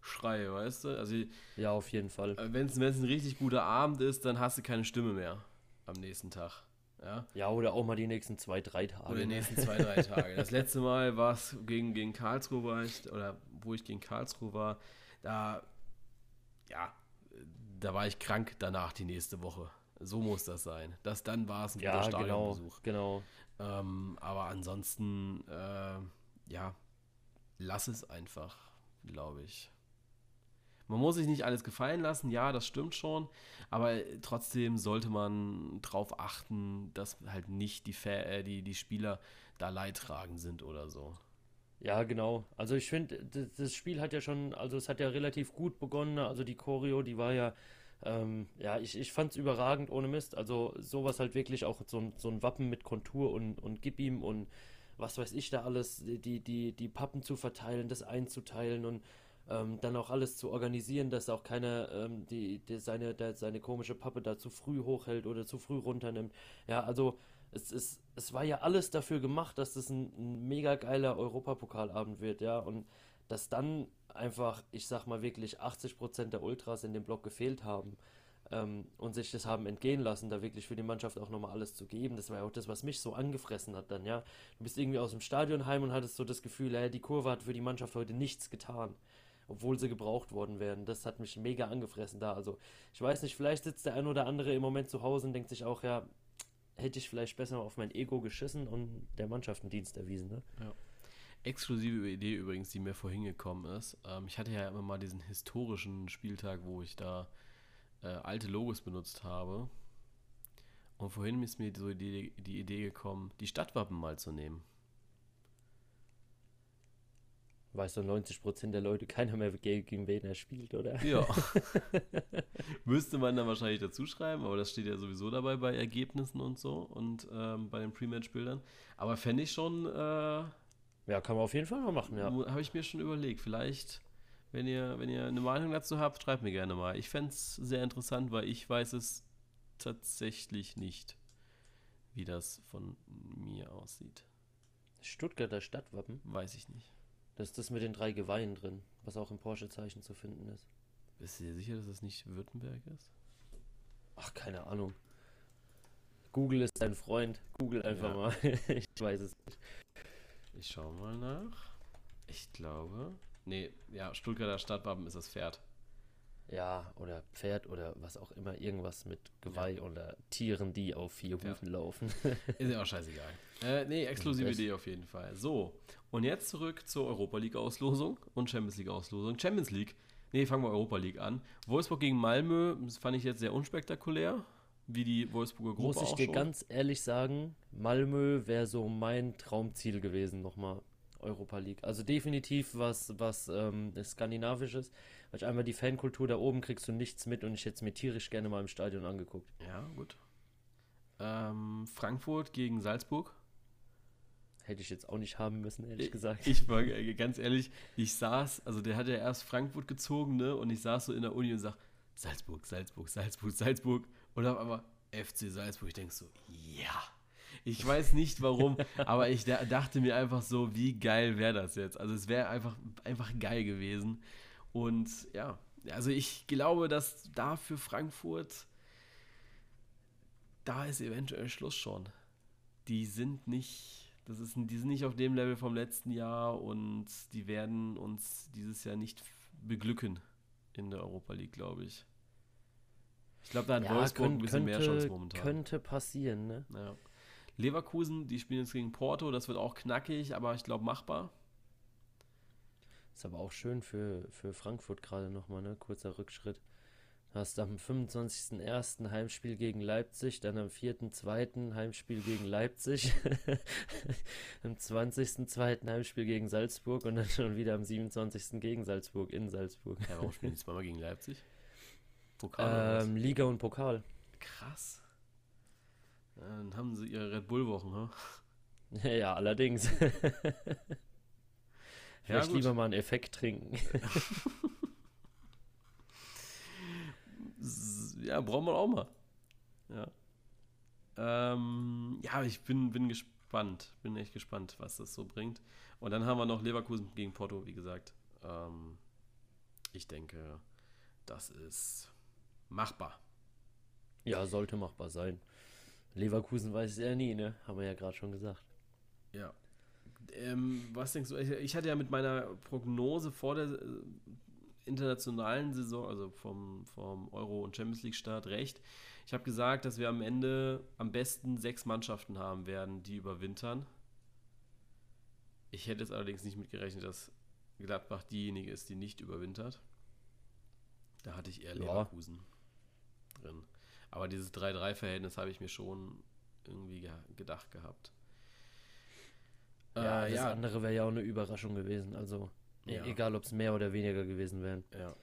schreie, weißt du? Also ja, auf jeden Fall. Wenn es ein richtig guter Abend ist, dann hast du keine Stimme mehr am nächsten Tag. Ja. ja, oder auch mal die nächsten zwei, drei Tage. Oder die nächsten zwei, drei Tage. Das letzte Mal war es gegen, gegen Karlsruhe, war ich, oder wo ich gegen Karlsruhe war, da, ja, da war ich krank danach die nächste Woche. So muss das sein. Das dann war es ein ja, guter genau, Stadionbesuch. Genau. genau. Ähm, aber ansonsten, äh, ja, lass es einfach, glaube ich. Man muss sich nicht alles gefallen lassen, ja, das stimmt schon, aber trotzdem sollte man darauf achten, dass halt nicht die, Fa äh, die, die Spieler da leidtragend sind oder so. Ja, genau. Also ich finde, das Spiel hat ja schon, also es hat ja relativ gut begonnen. Also die Choreo, die war ja, ähm, ja, ich, ich fand es überragend ohne Mist. Also sowas halt wirklich auch so, ein, so ein Wappen mit Kontur und, und gib ihm und was weiß ich da alles, die, die, die Pappen zu verteilen, das einzuteilen und ähm, dann auch alles zu organisieren, dass auch keiner ähm, die, die seine, der, seine komische Pappe da zu früh hochhält oder zu früh runternimmt. Ja, also es, ist, es war ja alles dafür gemacht, dass das ein, ein mega geiler Europapokalabend wird, ja, und dass dann einfach, ich sag mal wirklich 80% der Ultras in dem Block gefehlt haben ähm, und sich das haben entgehen lassen, da wirklich für die Mannschaft auch nochmal alles zu geben. Das war ja auch das, was mich so angefressen hat dann, ja. Du bist irgendwie aus dem Stadion heim und hattest so das Gefühl, ja, die Kurve hat für die Mannschaft heute nichts getan obwohl sie gebraucht worden wären. Das hat mich mega angefressen da. Also ich weiß nicht, vielleicht sitzt der ein oder andere im Moment zu Hause und denkt sich auch, ja, hätte ich vielleicht besser auf mein Ego geschissen und der Mannschaft einen Dienst erwiesen. Ne? Ja. Exklusive Idee übrigens, die mir vorhin gekommen ist. Ähm, ich hatte ja immer mal diesen historischen Spieltag, wo ich da äh, alte Logos benutzt habe. Und vorhin ist mir so die, die Idee gekommen, die Stadtwappen mal zu nehmen weiß so 90% der Leute keiner mehr gegen wen er spielt, oder? Ja. Müsste man dann wahrscheinlich dazu schreiben, aber das steht ja sowieso dabei bei Ergebnissen und so und ähm, bei den Pre-Match-Bildern. Aber fände ich schon. Äh, ja, kann man auf jeden Fall mal machen, ja. Habe ich mir schon überlegt. Vielleicht, wenn ihr, wenn ihr eine Meinung dazu habt, schreibt mir gerne mal. Ich fände es sehr interessant, weil ich weiß es tatsächlich nicht, wie das von mir aussieht. Stuttgarter Stadtwappen? Weiß ich nicht. Das ist das mit den drei Geweihen drin, was auch im Porsche-Zeichen zu finden ist. Bist du dir sicher, dass das nicht Württemberg ist? Ach, keine Ahnung. Google ist dein Freund. Google einfach ja. mal. ich weiß es nicht. Ich schau mal nach. Ich glaube. Nee, ja, Stuttgarter Stadtwappen ist das Pferd. Ja, oder Pferd oder was auch immer, irgendwas mit Geweih ja. oder Tieren, die auf vier Hufen ja. laufen. Ist ja auch scheißegal. Äh, nee, exklusive Idee auf jeden Fall. So, und jetzt zurück zur Europa League-Auslosung und Champions League-Auslosung. Champions League, nee, fangen wir Europa League an. Wolfsburg gegen Malmö, das fand ich jetzt sehr unspektakulär, wie die Wolfsburger Gruppe Muss ich dir schon. ganz ehrlich sagen, Malmö wäre so mein Traumziel gewesen, nochmal Europa League. Also definitiv was, was ähm, Skandinavisches weil ich einfach die Fankultur da oben kriegst du nichts mit und ich hätte es mir tierisch gerne mal im Stadion angeguckt. Ja, gut. Ähm, Frankfurt gegen Salzburg. Hätte ich jetzt auch nicht haben müssen, ehrlich ich, gesagt. Ich war ganz ehrlich, ich saß, also der hat ja erst Frankfurt gezogen, ne? Und ich saß so in der Uni und sag, Salzburg, Salzburg, Salzburg, Salzburg. Und auf einmal FC Salzburg. Ich denk so, ja. Ich weiß nicht warum, aber ich dachte mir einfach so, wie geil wäre das jetzt? Also es wäre einfach, einfach geil gewesen. Und ja, also ich glaube, dass da für Frankfurt, da ist eventuell Schluss schon. Die sind nicht, das ist, die sind nicht auf dem Level vom letzten Jahr und die werden uns dieses Jahr nicht beglücken in der Europa League, glaube ich. Ich glaube, da hat ja, Wolfsburg könnt, ein bisschen könnte, mehr Chance momentan. Könnte passieren, ne? Ja. Leverkusen, die spielen jetzt gegen Porto, das wird auch knackig, aber ich glaube machbar. Ist aber auch schön für, für Frankfurt gerade nochmal, ne? Kurzer Rückschritt. Du hast am 25.01. Heimspiel gegen Leipzig, dann am 4.02. Heimspiel gegen Leipzig, am 20.02. Heimspiel gegen Salzburg und dann schon wieder am 27. gegen Salzburg in Salzburg. Ja, warum spielen die zweimal gegen Leipzig? Pokal ähm, Liga und Pokal. Krass. Dann haben sie ihre Red Bull-Wochen, ha? Ja, allerdings. Vielleicht ja, lieber mal einen Effekt trinken. ja, brauchen wir auch mal. Ja. Ähm, ja, ich bin, bin gespannt. Bin echt gespannt, was das so bringt. Und dann haben wir noch Leverkusen gegen Porto, wie gesagt. Ähm, ich denke, das ist machbar. Ja, sollte machbar sein. Leverkusen weiß es ja nie, ne? Haben wir ja gerade schon gesagt. Ja, ähm, was denkst du? Ich hatte ja mit meiner Prognose vor der äh, internationalen Saison, also vom, vom Euro- und Champions League-Start, recht. Ich habe gesagt, dass wir am Ende am besten sechs Mannschaften haben werden, die überwintern. Ich hätte jetzt allerdings nicht mitgerechnet, dass Gladbach diejenige ist, die nicht überwintert. Da hatte ich eher Leverkusen ja. drin. Aber dieses 3-3-Verhältnis habe ich mir schon irgendwie ge gedacht gehabt. Ja, äh, das ja. andere wäre ja auch eine Überraschung gewesen. Also e- ja. egal, ob es mehr oder weniger gewesen wären. Ja.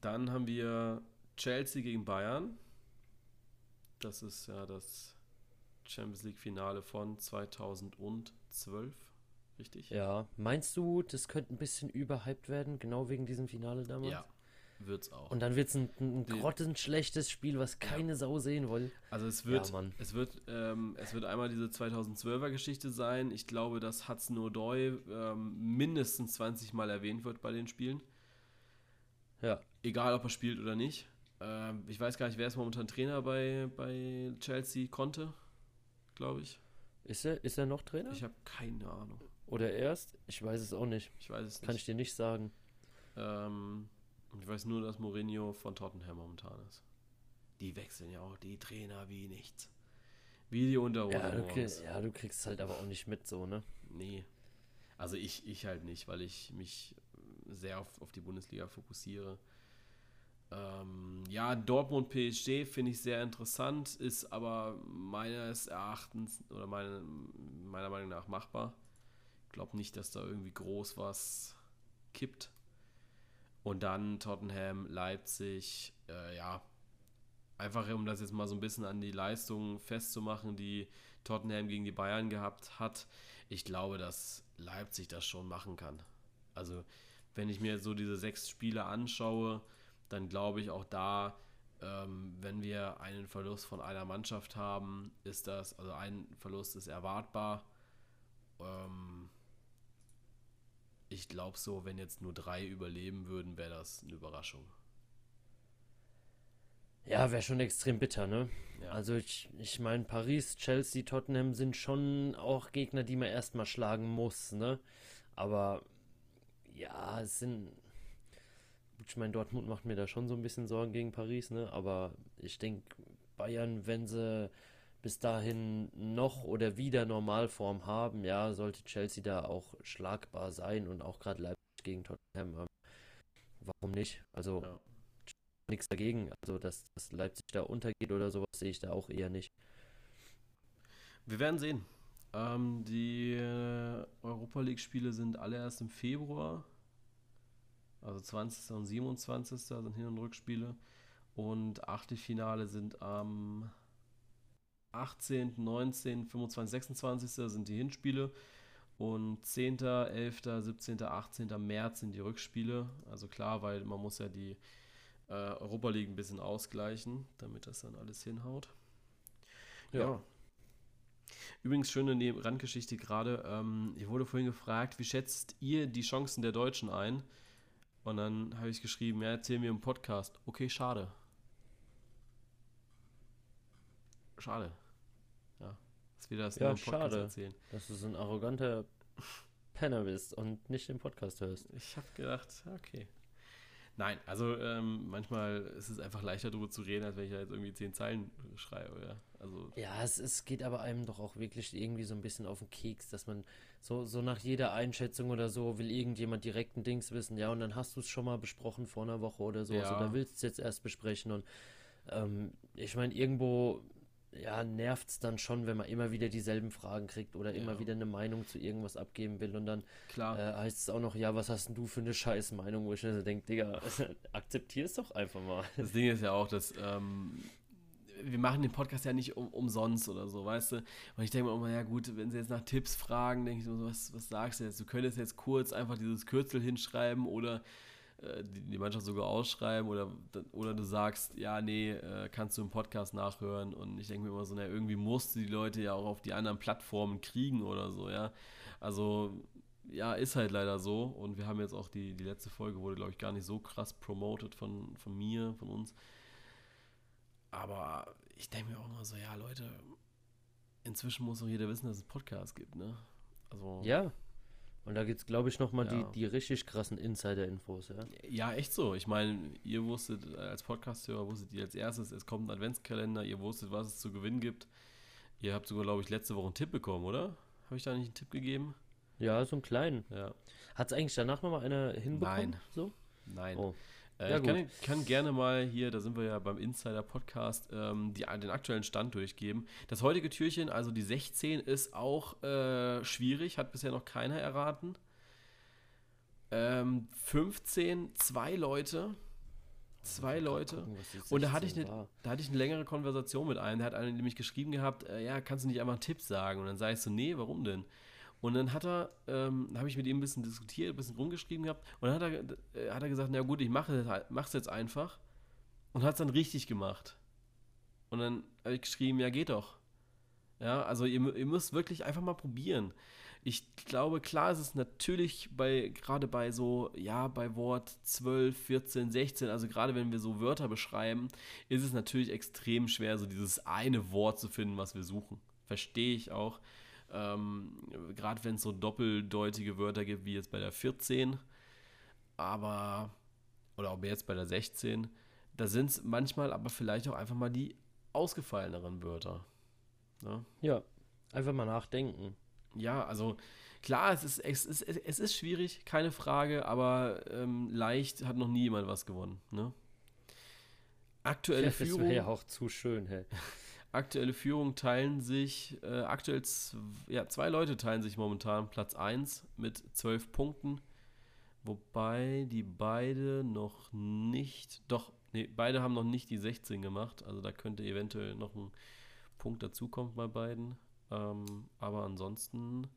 Dann haben wir Chelsea gegen Bayern. Das ist ja das Champions League Finale von 2012, richtig? Ja. Meinst du, das könnte ein bisschen überhyped werden, genau wegen diesem Finale damals? Ja, Wird's auch. Und dann wird es ein, ein grottenschlechtes Spiel, was keine ja. Sau sehen will. Also es wird, ja, es wird, ähm, es wird einmal diese 2012er Geschichte sein. Ich glaube, dass Hudson O'Doy ähm, mindestens 20 Mal erwähnt wird bei den Spielen. Ja. Egal, ob er spielt oder nicht. Ähm, ich weiß gar nicht, wer ist momentan Trainer bei, bei Chelsea? Konnte, glaube ich. Ist er, ist er noch Trainer? Ich habe keine Ahnung. Oder erst? Ich weiß es auch nicht. Ich weiß es nicht. Kann ich dir nicht sagen. Ähm, ich weiß nur, dass Mourinho von Tottenham momentan ist. Die wechseln ja auch die Trainer wie nichts. Wie die Unterhose. Ja, du kriegst, ja, du kriegst halt aber auch nicht mit so, ne? Nee. Also ich, ich halt nicht, weil ich mich sehr auf, auf die Bundesliga fokussiere. Ähm, ja, Dortmund PSG finde ich sehr interessant, ist aber meines Erachtens oder meine, meiner Meinung nach machbar. Ich glaube nicht, dass da irgendwie groß was kippt. Und dann Tottenham, Leipzig, äh, ja, einfach um das jetzt mal so ein bisschen an die Leistungen festzumachen, die Tottenham gegen die Bayern gehabt hat. Ich glaube, dass Leipzig das schon machen kann. Also, wenn ich mir so diese sechs Spiele anschaue, dann glaube ich auch da, ähm, wenn wir einen Verlust von einer Mannschaft haben, ist das, also ein Verlust ist erwartbar. Ähm, ich glaube so, wenn jetzt nur drei überleben würden, wäre das eine Überraschung. Ja, wäre schon extrem bitter, ne? Ja. Also ich, ich meine, Paris, Chelsea, Tottenham sind schon auch Gegner, die man erstmal schlagen muss, ne? Aber ja, es sind. Ich meine, Dortmund macht mir da schon so ein bisschen Sorgen gegen Paris, ne? Aber ich denke, Bayern, wenn sie bis dahin noch oder wieder Normalform haben, ja, sollte Chelsea da auch schlagbar sein und auch gerade Leipzig gegen Tottenham. Ähm, warum nicht? Also ja. nichts dagegen. Also, dass, dass Leipzig da untergeht oder sowas, sehe ich da auch eher nicht. Wir werden sehen. Ähm, die äh, Europa League-Spiele sind alle erst im Februar. Also 20. und 27. sind Hin- und Rückspiele. Und Achtelfinale sind am 18., 19., 25., 26. sind die Hinspiele. Und 10., 11., 17., 18. März sind die Rückspiele. Also klar, weil man muss ja die äh, Europa League ein bisschen ausgleichen, damit das dann alles hinhaut. ja. ja. Übrigens, schöne Randgeschichte gerade. Ähm, ich wurde vorhin gefragt, wie schätzt ihr die Chancen der Deutschen ein? Und dann habe ich geschrieben, ja, erzähl mir im Podcast. Okay, schade. Schade. Ja, dass wir das ja, im Podcast schade, erzählen. Dass du so ein arroganter Penner bist und nicht den Podcast hörst. Ich habe gedacht, okay. Nein, also ähm, manchmal ist es einfach leichter darüber zu reden, als wenn ich da jetzt irgendwie zehn Zeilen schreibe. Ja, also ja es, es geht aber einem doch auch wirklich irgendwie so ein bisschen auf den Keks, dass man so, so nach jeder Einschätzung oder so will irgendjemand direkt ein Dings wissen, ja, und dann hast du es schon mal besprochen vor einer Woche oder so, ja. also da willst du es jetzt erst besprechen und ähm, ich meine, irgendwo ja, nervt es dann schon, wenn man immer wieder dieselben Fragen kriegt oder ja. immer wieder eine Meinung zu irgendwas abgeben will und dann äh, heißt es auch noch, ja, was hast denn du für eine scheiß Meinung, wo ich dann denke, Digga, akzeptier es doch einfach mal. Das Ding ist ja auch, dass ähm, wir machen den Podcast ja nicht um, umsonst oder so, weißt du? Und ich denke mir immer, ja gut, wenn sie jetzt nach Tipps fragen, denke ich so, was, was sagst du jetzt? Du könntest jetzt kurz einfach dieses Kürzel hinschreiben oder die, die Mannschaft sogar ausschreiben oder, oder du sagst, ja, nee, äh, kannst du im Podcast nachhören und ich denke mir immer so, na, irgendwie musst du die Leute ja auch auf die anderen Plattformen kriegen oder so, ja. Also, ja, ist halt leider so und wir haben jetzt auch die, die letzte Folge wurde, glaube ich, gar nicht so krass promoted von, von mir, von uns. Aber ich denke mir auch immer so, ja, Leute, inzwischen muss auch jeder wissen, dass es Podcasts gibt, ne? Also. Ja, und da gibt es, glaube ich, nochmal ja. die, die richtig krassen Insider-Infos, ja? Ja, echt so. Ich meine, ihr wusstet als Podcast-Hörer, wusstet ihr als erstes, es kommt ein Adventskalender, ihr wusstet, was es zu gewinnen gibt. Ihr habt sogar, glaube ich, letzte Woche einen Tipp bekommen, oder? Habe ich da nicht einen Tipp gegeben? Ja, so einen kleinen. Ja. Hat es eigentlich danach nochmal einer hinbekommen? Nein. So? Nein. Oh. Äh, ja, ich kann, kann, gerne mal hier, da sind wir ja beim Insider-Podcast, ähm, die, den aktuellen Stand durchgeben. Das heutige Türchen, also die 16, ist auch äh, schwierig, hat bisher noch keiner erraten. Ähm, 15, zwei Leute. Zwei Leute. Gucken, und da hatte, ich eine, da hatte ich eine längere Konversation mit einem. Der hat einen nämlich geschrieben gehabt, äh, ja, kannst du nicht einfach einen Tipp sagen? Und dann sage ich so, nee, warum denn? Und dann hat er, ähm, habe ich mit ihm ein bisschen diskutiert, ein bisschen rumgeschrieben gehabt. Und dann hat er, äh, hat er gesagt, na gut, ich mache es jetzt einfach. Und hat es dann richtig gemacht. Und dann habe ich geschrieben, ja, geht doch. Ja, also ihr, ihr müsst wirklich einfach mal probieren. Ich glaube, klar ist es natürlich bei, gerade bei so, ja, bei Wort 12, 14, 16, also gerade wenn wir so Wörter beschreiben, ist es natürlich extrem schwer, so dieses eine Wort zu finden, was wir suchen. Verstehe ich auch. Ähm, Gerade wenn es so doppeldeutige Wörter gibt, wie jetzt bei der 14, aber, oder auch jetzt bei der 16, da sind es manchmal aber vielleicht auch einfach mal die ausgefalleneren Wörter. Ne? Ja, einfach mal nachdenken. Ja, also klar, es ist, es ist, es ist schwierig, keine Frage, aber ähm, leicht hat noch nie jemand was gewonnen. Ne? Aktuelle ja, Führung. Das wäre ja auch zu schön, hey. Aktuelle Führung teilen sich, äh, aktuell ja, zwei Leute teilen sich momentan Platz 1 mit 12 Punkten. Wobei die beide noch nicht, doch, nee, beide haben noch nicht die 16 gemacht. Also da könnte eventuell noch ein Punkt dazukommen bei beiden. Ähm, aber ansonsten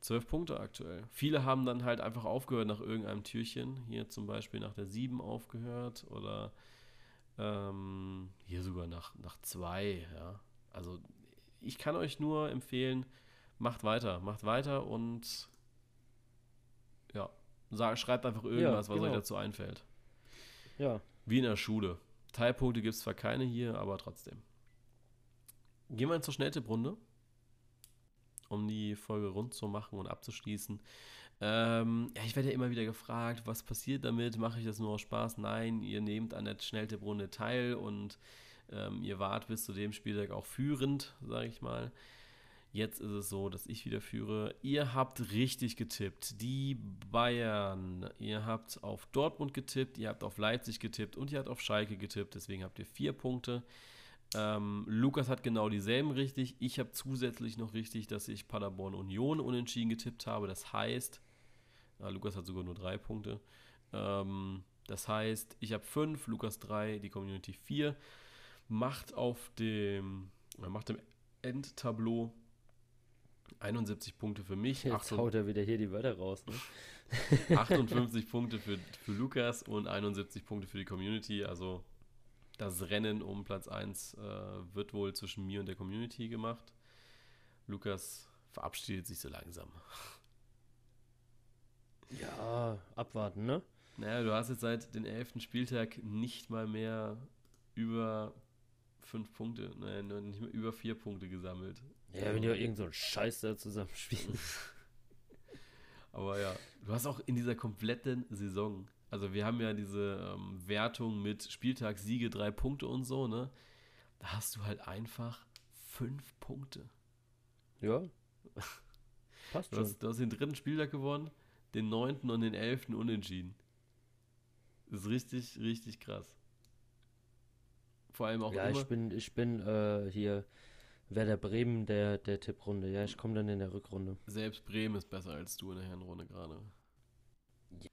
12 Punkte aktuell. Viele haben dann halt einfach aufgehört nach irgendeinem Türchen. Hier zum Beispiel nach der 7 aufgehört oder ähm, hier sogar nach, nach zwei, ja. Also ich kann euch nur empfehlen, macht weiter, macht weiter und ja, sag, schreibt einfach irgendwas, ja, genau. was euch dazu einfällt. Ja. Wie in der Schule. Teilpunkte gibt es zwar keine hier, aber trotzdem. Gehen wir zur Schnelltipprunde, um die Folge rund zu machen und abzuschließen. Ähm, ja, ich werde ja immer wieder gefragt, was passiert damit? Mache ich das nur aus Spaß? Nein, ihr nehmt an der Schnelltipprunde teil und ähm, ihr wart bis zu dem Spieltag auch führend, sage ich mal. Jetzt ist es so, dass ich wieder führe. Ihr habt richtig getippt. Die Bayern. Ihr habt auf Dortmund getippt, ihr habt auf Leipzig getippt und ihr habt auf Schalke getippt. Deswegen habt ihr vier Punkte. Ähm, Lukas hat genau dieselben richtig. Ich habe zusätzlich noch richtig, dass ich Paderborn Union unentschieden getippt habe. Das heißt, ja, Lukas hat sogar nur drei Punkte. Ähm, das heißt, ich habe fünf, Lukas drei, die Community vier. Macht auf dem, macht im Endtableau 71 Punkte für mich. Jetzt haut er wieder hier die Wörter raus. Ne? 58 Punkte für, für Lukas und 71 Punkte für die Community. Also das Rennen um Platz 1 äh, wird wohl zwischen mir und der Community gemacht. Lukas verabschiedet sich so langsam. Ja, abwarten, ne? Naja, du hast jetzt seit dem 11. Spieltag nicht mal mehr über fünf Punkte, nein, nicht mehr über vier Punkte gesammelt. Ja, wenn ihr irgend so einen Scheiß da zusammenspielt. Aber ja, du hast auch in dieser kompletten Saison, also wir haben ja diese ähm, Wertung mit Spieltag, Siege, drei Punkte und so, ne? Da hast du halt einfach fünf Punkte. Ja. Passt du schon. Hast, du hast den dritten Spieltag gewonnen, den neunten und den elften unentschieden. Das ist richtig, richtig krass. Vor allem auch ja, immer. ich bin, ich bin äh, hier Werder Bremen der, der Tipprunde. Ja, ich komme dann in der Rückrunde. Selbst Bremen ist besser als du in der Herrenrunde gerade.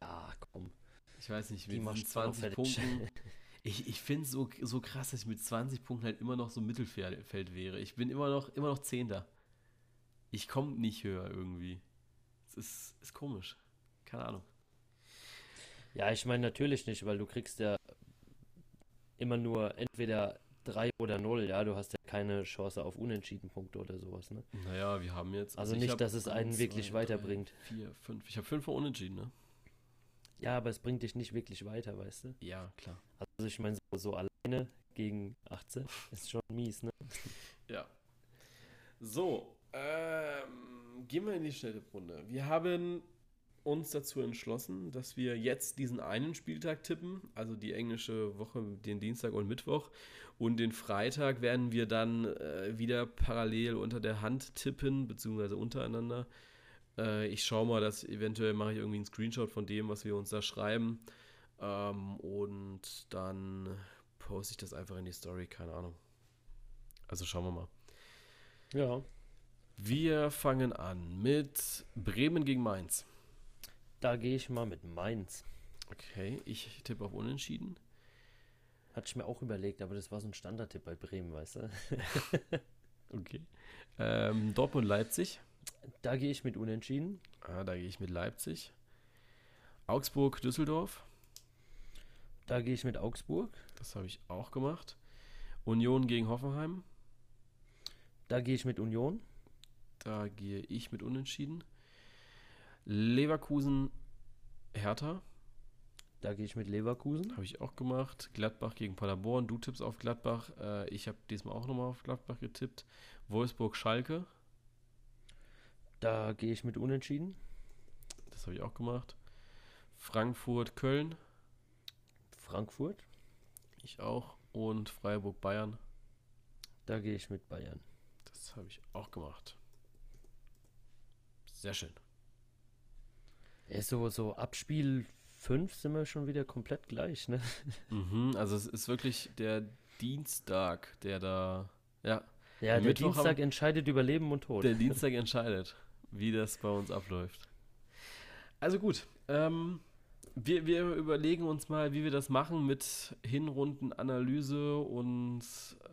Ja, komm. Ich weiß nicht, Die mit machst diesen du auch 20 fertig. Punkten. Ich, ich finde es so, so krass, dass ich mit 20 Punkten halt immer noch so Mittelfeld wäre. Ich bin immer noch, immer noch Zehnter. Ich komme nicht höher irgendwie. Es ist, ist komisch. Keine Ahnung. Ja, ich meine natürlich nicht, weil du kriegst ja immer nur entweder 3 oder 0. Ja, du hast ja keine Chance auf Unentschieden-Punkte oder sowas, ne? Naja, wir haben jetzt. Also ich nicht, dass es einen wirklich zwei, weiterbringt. Drei, vier, fünf. Ich habe fünf vor Unentschieden, ne? Ja, aber es bringt dich nicht wirklich weiter, weißt du? Ja, klar. Also ich meine, so, so alleine gegen 18 ist schon mies, ne? Ja. So, ähm, gehen wir in die Schnellrunde. Wir haben uns dazu entschlossen, dass wir jetzt diesen einen Spieltag tippen, also die englische Woche, den Dienstag und Mittwoch. Und den Freitag werden wir dann äh, wieder parallel unter der Hand tippen, beziehungsweise untereinander. Äh, ich schaue mal, dass eventuell mache ich irgendwie einen Screenshot von dem, was wir uns da schreiben. Ähm, und dann poste ich das einfach in die Story, keine Ahnung. Also schauen wir mal. Ja. Wir fangen an mit Bremen gegen Mainz. Da gehe ich mal mit Mainz. Okay, ich tippe auf Unentschieden. Hatte ich mir auch überlegt, aber das war so ein Standardtipp bei Bremen, weißt du? Okay. Ähm, Dortmund-Leipzig. Da gehe ich mit Unentschieden. Ah, da gehe ich mit Leipzig. Augsburg-Düsseldorf. Da gehe ich mit Augsburg. Das habe ich auch gemacht. Union gegen Hoffenheim. Da gehe ich mit Union. Da gehe ich mit Unentschieden. Leverkusen, Hertha. Da gehe ich mit Leverkusen. Habe ich auch gemacht. Gladbach gegen Paderborn. Du tippst auf Gladbach. Äh, ich habe diesmal auch nochmal auf Gladbach getippt. Wolfsburg, Schalke. Da gehe ich mit Unentschieden. Das habe ich auch gemacht. Frankfurt, Köln. Frankfurt. Ich auch. Und Freiburg, Bayern. Da gehe ich mit Bayern. Das habe ich auch gemacht. Sehr schön. Ja, so, so ab Spiel 5 sind wir schon wieder komplett gleich, ne? Mhm, also es ist wirklich der Dienstag, der da. Ja, Ja, der Mittwoch Dienstag haben- entscheidet über Leben und Tod. der Dienstag entscheidet, wie das bei uns abläuft. Also gut, ähm, wir, wir überlegen uns mal, wie wir das machen mit Hinrundenanalyse und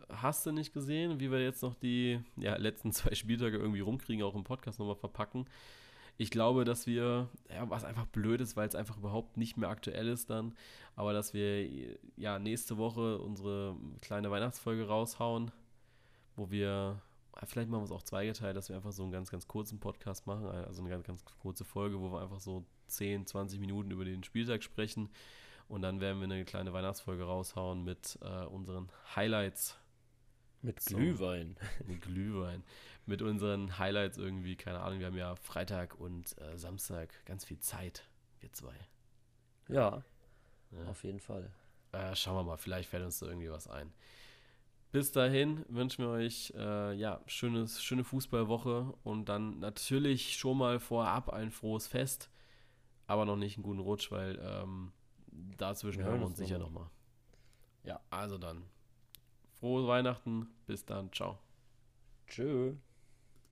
hast du nicht gesehen, wie wir jetzt noch die ja, letzten zwei Spieltage irgendwie rumkriegen, auch im Podcast nochmal verpacken. Ich glaube, dass wir, ja, was einfach blöd ist, weil es einfach überhaupt nicht mehr aktuell ist dann, aber dass wir ja nächste Woche unsere kleine Weihnachtsfolge raushauen, wo wir, vielleicht machen wir es auch zweigeteilt, dass wir einfach so einen ganz, ganz kurzen Podcast machen, also eine ganz, ganz kurze Folge, wo wir einfach so 10, 20 Minuten über den Spieltag sprechen und dann werden wir eine kleine Weihnachtsfolge raushauen mit äh, unseren Highlights Mit So. Glühwein. Mit Glühwein. Mit unseren Highlights irgendwie, keine Ahnung, wir haben ja Freitag und äh, Samstag ganz viel Zeit, wir zwei. Ja, Ja. auf jeden Fall. Äh, schauen wir mal, vielleicht fällt uns da irgendwie was ein. Bis dahin wünschen wir euch äh, ja, schönes, schöne Fußballwoche und dann natürlich schon mal vorab ein frohes Fest, aber noch nicht einen guten Rutsch, weil ähm, dazwischen Wir hören wir uns sicher noch nochmal. Ja, also dann. Frohe Weihnachten, bis dann, ciao. Tschö.